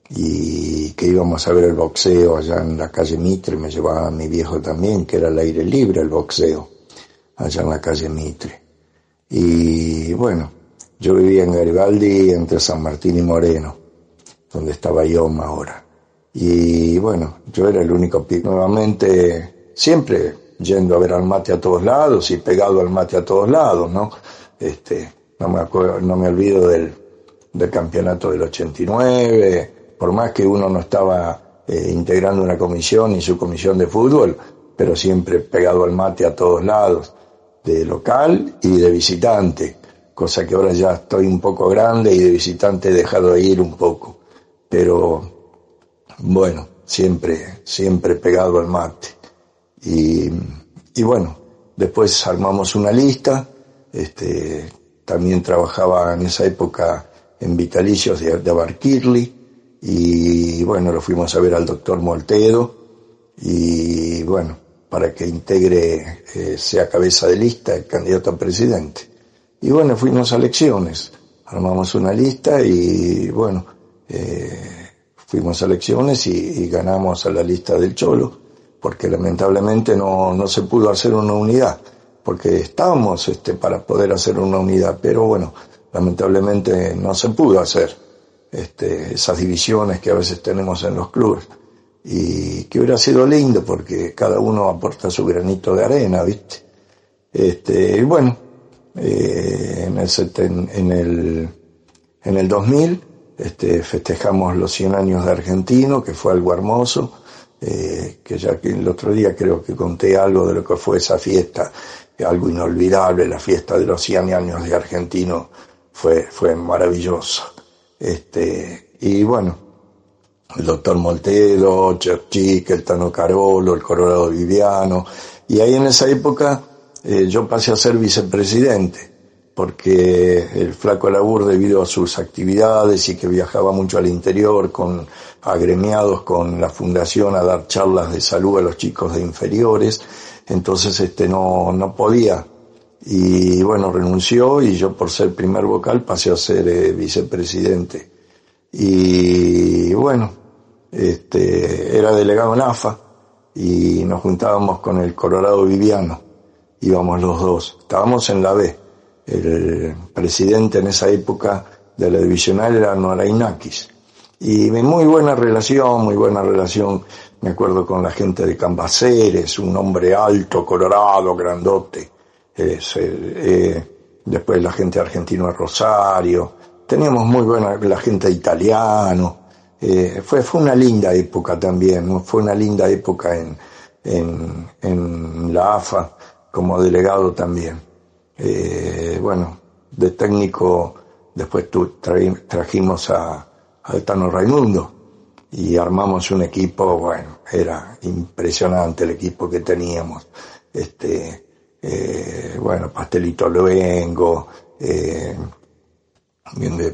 y que íbamos a ver el boxeo allá en la calle Mitre, me llevaba mi viejo también, que era al aire libre el boxeo, allá en la calle Mitre. Y bueno, yo vivía en Garibaldi entre San Martín y Moreno, donde estaba yo ahora. Y bueno, yo era el único pibe. Nuevamente, siempre yendo a ver al mate a todos lados y pegado al mate a todos lados, ¿no? Este, no me acuerdo, no me olvido del, del campeonato del 89, por más que uno no estaba eh, integrando una comisión y su comisión de fútbol, pero siempre pegado al mate a todos lados, de local y de visitante cosa que ahora ya estoy un poco grande y de visitante he dejado de ir un poco, pero bueno, siempre, siempre pegado al mate. Y, y bueno, después armamos una lista, este, también trabajaba en esa época en Vitalicios de, de Abarquirli, y bueno, lo fuimos a ver al doctor Moltedo, y bueno, para que integre, eh, sea cabeza de lista, el candidato a presidente. Y bueno, fuimos a elecciones, armamos una lista y bueno, eh, fuimos a elecciones y, ganamos a la lista del Cholo, porque lamentablemente no, no se pudo hacer una unidad, porque estábamos este, para poder hacer una unidad, pero bueno, lamentablemente no se pudo hacer este, esas divisiones que a veces tenemos en los clubes. Y que hubiera sido lindo porque cada uno aporta su granito de arena, ¿viste? Este, y bueno, eh, en, el, en, el, en el 2000 este, festejamos los 100 años de Argentino, que fue algo hermoso, eh, que ya que el otro día creo que conté algo de lo que fue esa fiesta, algo inolvidable, la fiesta de los 100 años de Argentino fue, fue maravilloso. Este, y bueno, el doctor Moltedo, Cherchic, el Tano Carolo, el Colorado Viviano, y ahí en esa época eh, yo pasé a ser vicepresidente, porque el flaco labur debido a sus actividades y que viajaba mucho al interior con agremiados con la fundación a dar charlas de salud a los chicos de inferiores, entonces este no, no podía y bueno, renunció y yo por ser primer vocal pasé a ser eh, vicepresidente. Y bueno, este, era delegado en AFA y nos juntábamos con el Colorado Viviano, íbamos los dos, estábamos en la B. El presidente en esa época de la divisional era Norainakis. Y muy buena relación, muy buena relación, me acuerdo con la gente de Cambaceres, un hombre alto, colorado, grandote. Eh, después la gente argentina Rosario, teníamos muy buena la gente italiano, eh, fue, fue una linda época también, fue una linda época en, en, la AFA como delegado también. Eh, bueno, de técnico después tu, trajimos a, a Tano Raimundo y armamos un equipo, bueno, era impresionante el equipo que teníamos. Este, eh, bueno, Pastelito Luengo, eh,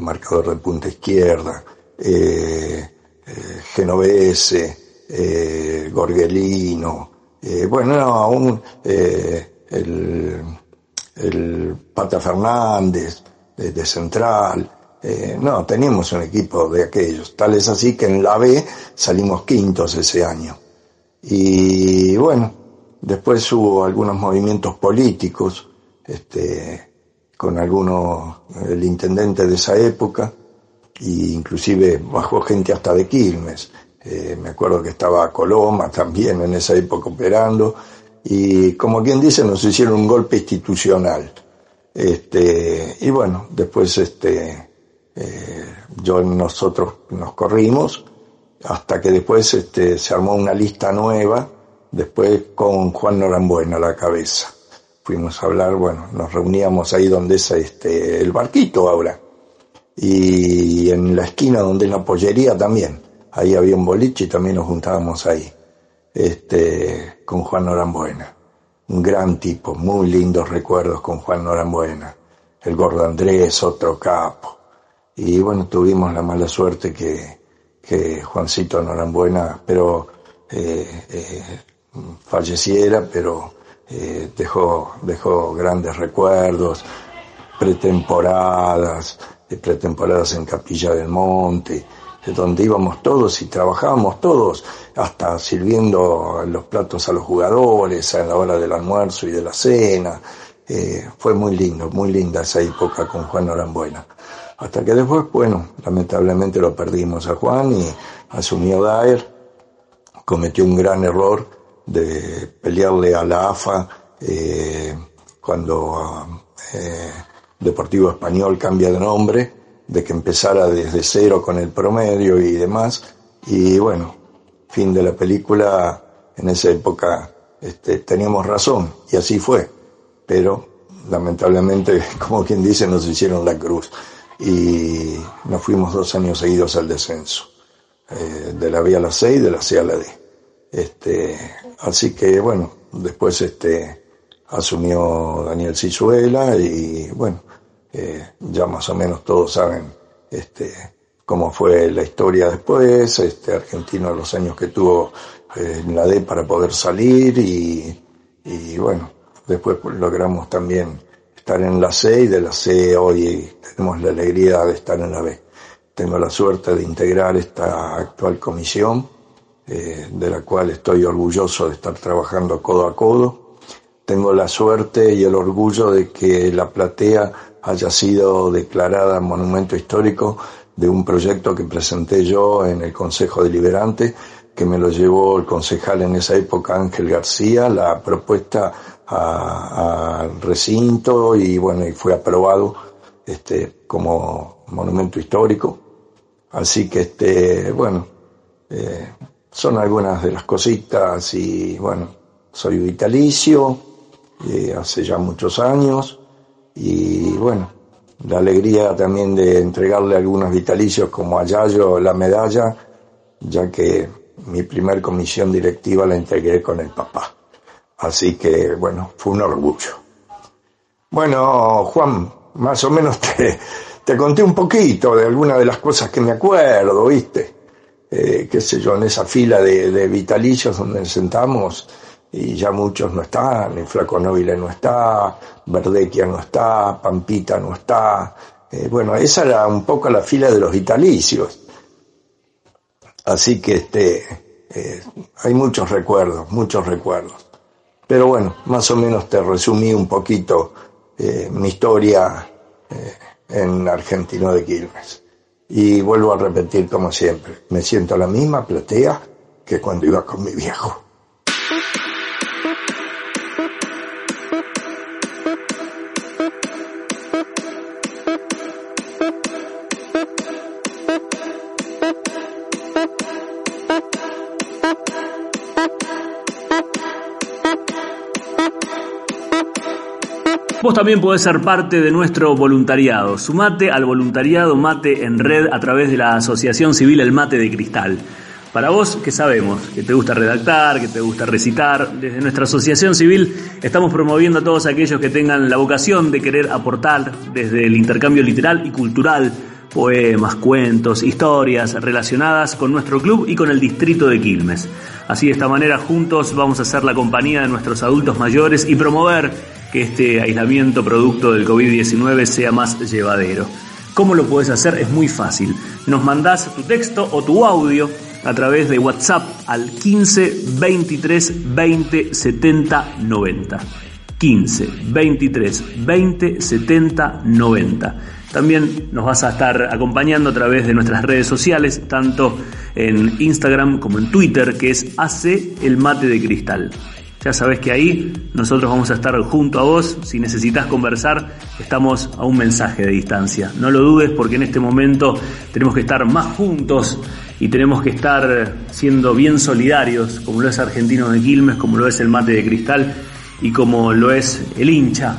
marcador de punta izquierda, eh, eh Genovese, eh, Gorgelino, eh, bueno, aún el, el Pata Fernández de, de Central, no, teníamos un equipo de aquellos, tal es así que en la B salimos quintos ese año. Y bueno, Después hubo algunos movimientos políticos, este, con algunos, el intendente de esa época, e inclusive bajó gente hasta de Quilmes. Eh, me acuerdo que estaba Coloma también en esa época operando, y como quien dice, nos hicieron un golpe institucional. Este, y bueno, después este, eh, yo nosotros nos corrimos, hasta que después este, se armó una lista nueva, después con Juan Norambuena a la cabeza. Fuimos a hablar, bueno, nos reuníamos ahí donde es este, el barquito ahora. Y en la esquina donde es la pollería también. Ahí había un boliche y también nos juntábamos ahí. Este, con Juan Norambuena. Un gran tipo, muy lindos recuerdos con Juan Norambuena. El gordo Andrés, otro capo. Y bueno, tuvimos la mala suerte que, que Juancito Norambuena, pero eh, eh, falleciera, pero eh, dejó, dejó grandes recuerdos, pretemporadas, pretemporadas en Capilla del Monte, donde íbamos todos y trabajábamos todos, hasta sirviendo los platos a los jugadores a la hora del almuerzo y de la cena. Eh, fue muy lindo, muy linda esa época con Juan Norambuena. Hasta que después, bueno, lamentablemente lo perdimos a Juan y asumió Daer, cometió un gran error de pelearle a la AFA eh, cuando eh, Deportivo Español cambia de nombre, de que empezara desde cero con el promedio y demás. Y bueno, fin de la película, en esa época este, teníamos razón y así fue. Pero lamentablemente, como quien dice, nos hicieron la cruz y nos fuimos dos años seguidos al descenso. Eh, de la B a la C y de la C a la D. Este, así que bueno, después este, asumió Daniel Cizuela y bueno, eh, ya más o menos todos saben este, cómo fue la historia después, este, Argentino los años que tuvo eh, en la D para poder salir y, y bueno, después logramos también estar en la C y de la C hoy tenemos la alegría de estar en la B. tengo la suerte de integrar esta actual comisión, eh, de la cual estoy orgulloso de estar trabajando codo a codo. Tengo la suerte y el orgullo de que la platea haya sido declarada monumento histórico de un proyecto que presenté yo en el Consejo Deliberante, que me lo llevó el concejal en esa época, Ángel García, la propuesta al recinto y bueno, y fue aprobado este, como monumento histórico. Así que este, bueno, eh, son algunas de las cositas y bueno, soy vitalicio, eh, hace ya muchos años y bueno, la alegría también de entregarle algunos vitalicios como a Yayo la medalla, ya que mi primer comisión directiva la entregué con el papá. Así que, bueno, fue un orgullo. Bueno, Juan, más o menos te, te conté un poquito de algunas de las cosas que me acuerdo, ¿viste? Eh, qué sé yo, en esa fila de, de vitalicios donde sentamos, y ya muchos no están, el Flaco Nobile no está, Verdequia no está, Pampita no está. Eh, bueno, esa era un poco la fila de los vitalicios. Así que este, eh, hay muchos recuerdos, muchos recuerdos. Pero bueno, más o menos te resumí un poquito eh, mi historia en Argentino de Quilmes. Y vuelvo a repetir como siempre, me siento la misma platea que cuando iba con mi viejo. Vos también podés ser parte de nuestro voluntariado. Sumate al voluntariado Mate en Red a través de la Asociación Civil El Mate de Cristal. Para vos, que sabemos, que te gusta redactar, que te gusta recitar, desde nuestra asociación civil estamos promoviendo a todos aquellos que tengan la vocación de querer aportar desde el intercambio literal y cultural, poemas, cuentos, historias relacionadas con nuestro club y con el distrito de Quilmes. Así de esta manera juntos vamos a hacer la compañía de nuestros adultos mayores y promover que este aislamiento producto del COVID-19 sea más llevadero. ¿Cómo lo puedes hacer? Es muy fácil. Nos mandás tu texto o tu audio a través de WhatsApp al 15 23 20 70 90. 15 23 20 70 90. También nos vas a estar acompañando a través de nuestras redes sociales, tanto en Instagram como en Twitter, que es Hace el Mate de Cristal. Ya sabes que ahí nosotros vamos a estar junto a vos. Si necesitas conversar, estamos a un mensaje de distancia. No lo dudes porque en este momento tenemos que estar más juntos y tenemos que estar siendo bien solidarios, como lo es Argentino de Quilmes, como lo es el Mate de Cristal y como lo es el hincha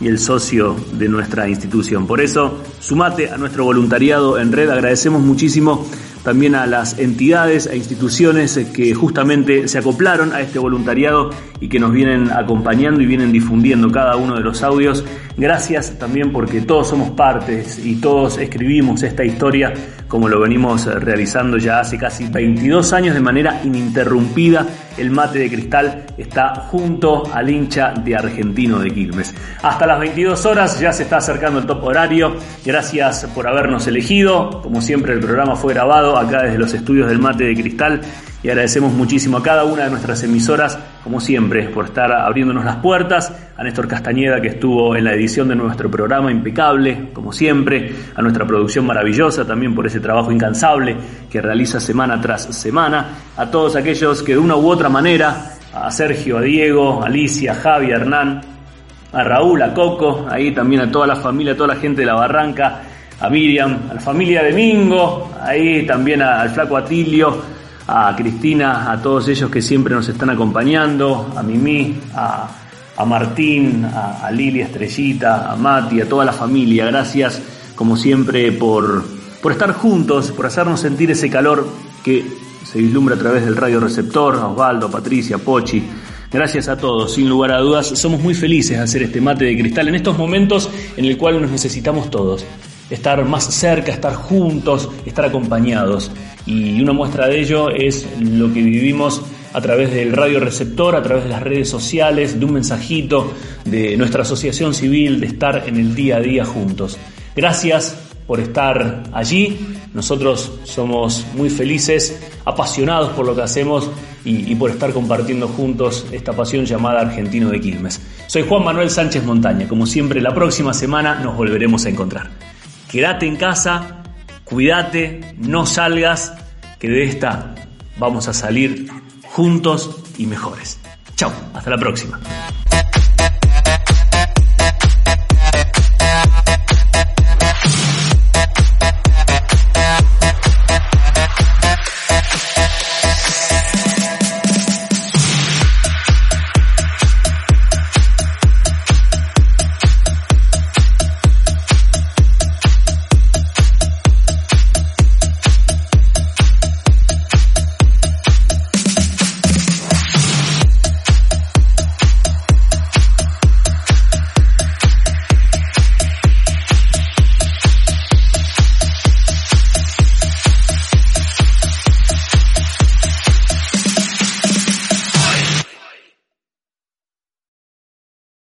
y el socio de nuestra institución. Por eso, sumate a nuestro voluntariado en red. Agradecemos muchísimo también a las entidades e instituciones que justamente se acoplaron a este voluntariado y que nos vienen acompañando y vienen difundiendo cada uno de los audios. Gracias también porque todos somos partes y todos escribimos esta historia como lo venimos realizando ya hace casi 22 años de manera ininterrumpida. El mate de cristal está junto al hincha de Argentino de Quilmes. Hasta las 22 horas ya se está acercando el top horario. Gracias por habernos elegido. Como siempre el programa fue grabado acá desde los estudios del mate de cristal y agradecemos muchísimo a cada una de nuestras emisoras, como siempre, por estar abriéndonos las puertas, a Néstor Castañeda que estuvo en la edición de nuestro programa impecable, como siempre, a nuestra producción maravillosa también por ese trabajo incansable que realiza semana tras semana, a todos aquellos que de una u otra manera, a Sergio, a Diego, a Alicia, a Javi, a Hernán, a Raúl, a Coco, ahí también a toda la familia, a toda la gente de la Barranca, a Miriam, a la familia de Mingo, ahí también al flaco Atilio, a Cristina, a todos ellos que siempre nos están acompañando, a Mimi, a, Martín, a, a Lili Estrellita, a Mati, a toda la familia. Gracias, como siempre, por, por estar juntos, por hacernos sentir ese calor que se vislumbra a través del radio receptor, a Osvaldo, a Patricia, a Pochi. Gracias a todos, sin lugar a dudas, somos muy felices de hacer este mate de cristal en estos momentos en el cual nos necesitamos todos estar más cerca, estar juntos, estar acompañados. Y una muestra de ello es lo que vivimos a través del radio receptor, a través de las redes sociales, de un mensajito de nuestra asociación civil, de estar en el día a día juntos. Gracias por estar allí. Nosotros somos muy felices, apasionados por lo que hacemos y, por estar compartiendo juntos esta pasión llamada Argentino de Quilmes. Soy Juan Manuel Sánchez Montaña. Como siempre, la próxima semana nos volveremos a encontrar. Quédate en casa, cuídate, no salgas, que de esta vamos a salir juntos y mejores. Chao, hasta la próxima.